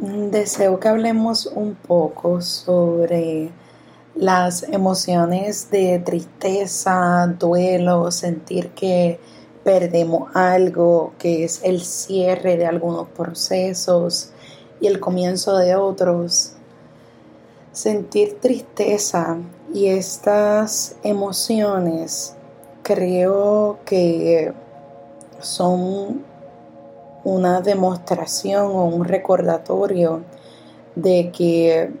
Deseo que hablemos un poco sobre las emociones de tristeza, duelo, sentir que perdemos algo, que es el cierre de algunos procesos y el comienzo de otros. Sentir tristeza y estas emociones creo que son una demostración o un recordatorio de que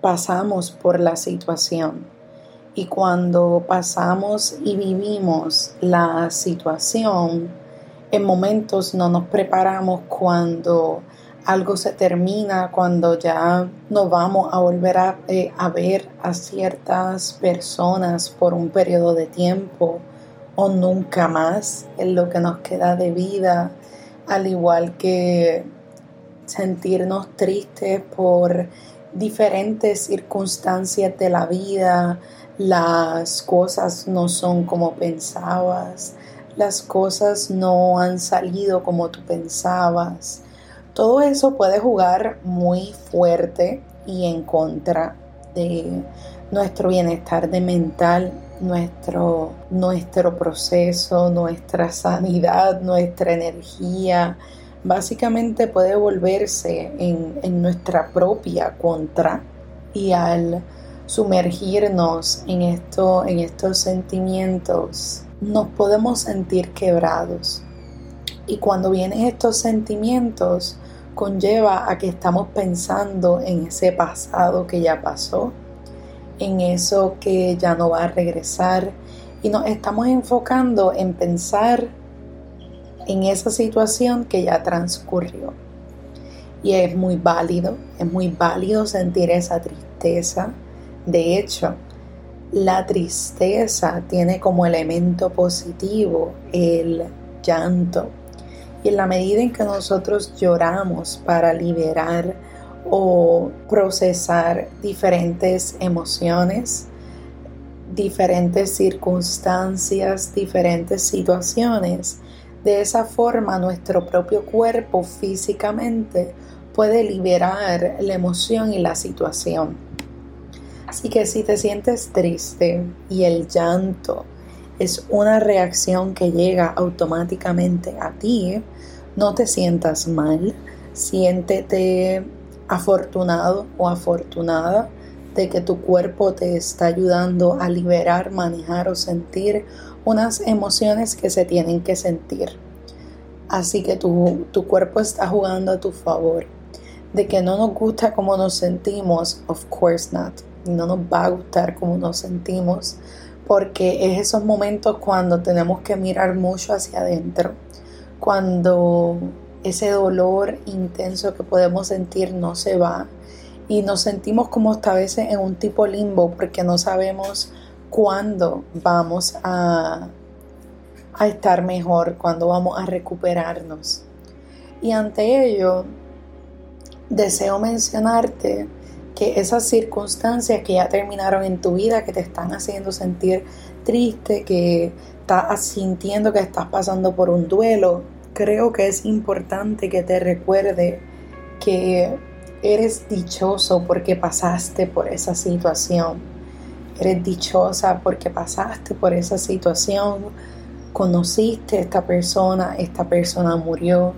pasamos por la situación. Y cuando pasamos y vivimos la situación, en momentos no nos preparamos cuando algo se termina, cuando ya no vamos a volver a, eh, ver a ciertas personas por un periodo de tiempo o nunca más en lo que nos queda de vida al igual que sentirnos tristes por diferentes circunstancias de la vida, las cosas no son como pensabas, las cosas no han salido como tú pensabas. Todo eso puede jugar muy fuerte y en contra de nuestro bienestar de mental nuestro, nuestro proceso, nuestra sanidad, nuestra energía, básicamente puede volverse en, en nuestra propia contra y al sumergirnos en, esto, en estos sentimientos, nos podemos sentir quebrados. Y cuando vienen estos sentimientos, conlleva a que estamos pensando en ese pasado que ya pasó, en eso que ya no va a regresar y nos estamos enfocando en pensar en esa situación que ya transcurrió. Y es muy válido, es muy válido sentir esa tristeza. De hecho, la tristeza tiene como elemento positivo el llanto. Y en la medida en que nosotros lloramos para liberar o procesar diferentes emociones, diferentes circunstancias, diferentes situaciones. De esa forma nuestro propio cuerpo físicamente puede liberar la emoción y la situación. Así que si te sientes triste y el llanto es una reacción que llega automáticamente a ti, no te sientas mal, siéntete afortunado o afortunada de que tu cuerpo te está ayudando a liberar, manejar o sentir unas emociones que se tienen que sentir. Así que tu, tu cuerpo está jugando a tu favor. De que no nos gusta como nos sentimos, of course not. No nos va a gustar como nos sentimos, porque es esos momentos cuando tenemos que mirar mucho hacia adentro, cuando ese dolor intenso que podemos sentir no se va y nos sentimos como esta vez en un tipo limbo porque no sabemos cuándo vamos a, a estar mejor, cuándo vamos a recuperarnos. Y ante ello, deseo mencionarte esas circunstancias que ya terminaron en tu vida, que te están haciendo sentir triste, que estás sintiendo que estás pasando por un duelo, creo que es importante que te recuerde que eres dichoso porque pasaste por esa situación. Eres dichosa porque pasaste por esa situación, conociste a esta persona, esta persona murió.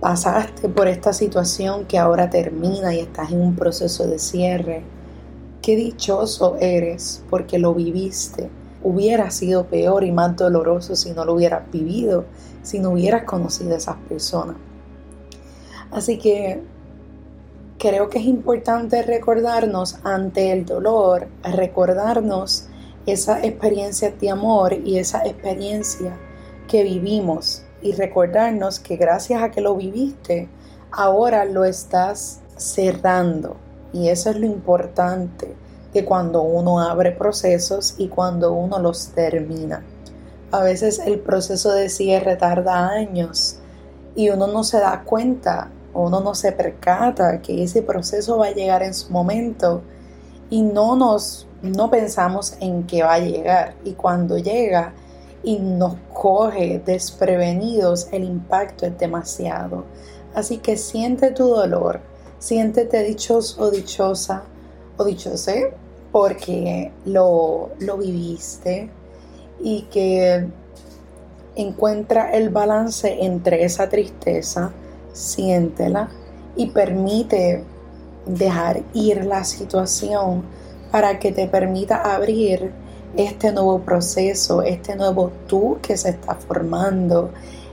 Pasaste por esta situación que ahora termina y estás en un proceso de cierre. Qué dichoso eres porque lo viviste hubiera sido peor y más doloroso si no lo hubieras vivido, si no hubieras conocido a esas personas. Así que creo que es importante recordarnos ante el dolor, recordarnos esa experiencia de amor y esa experiencia que vivimos y recordarnos que gracias a que lo viviste, ahora lo estás cerrando. Y eso es lo importante que cuando uno abre procesos y cuando uno los termina. A veces el proceso de cierre tarda años y uno no se da cuenta, uno no se percata que ese proceso va a llegar en su momento y no nos no pensamos en que va a llegar y cuando llega y nos coge desprevenidos el impacto es demasiado. Así que siente tu dolor, siéntete dichoso o dichosa o dichose porque lo, lo viviste y que encuentra el balance entre esa tristeza, siéntela y permite dejar ir la situación para que te permita abrir este nuevo proceso, este nuevo tú que se está formando,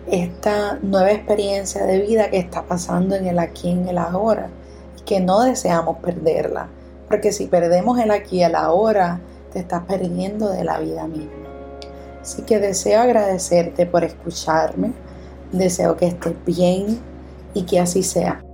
esta nueva experiencia de vida que está pasando en el aquí y en el ahora, que no deseamos perderla, porque si perdemos el aquí y el ahora, te estás perdiendo de la vida misma. Así que deseo agradecerte por escucharme, deseo que estés bien y que así sea.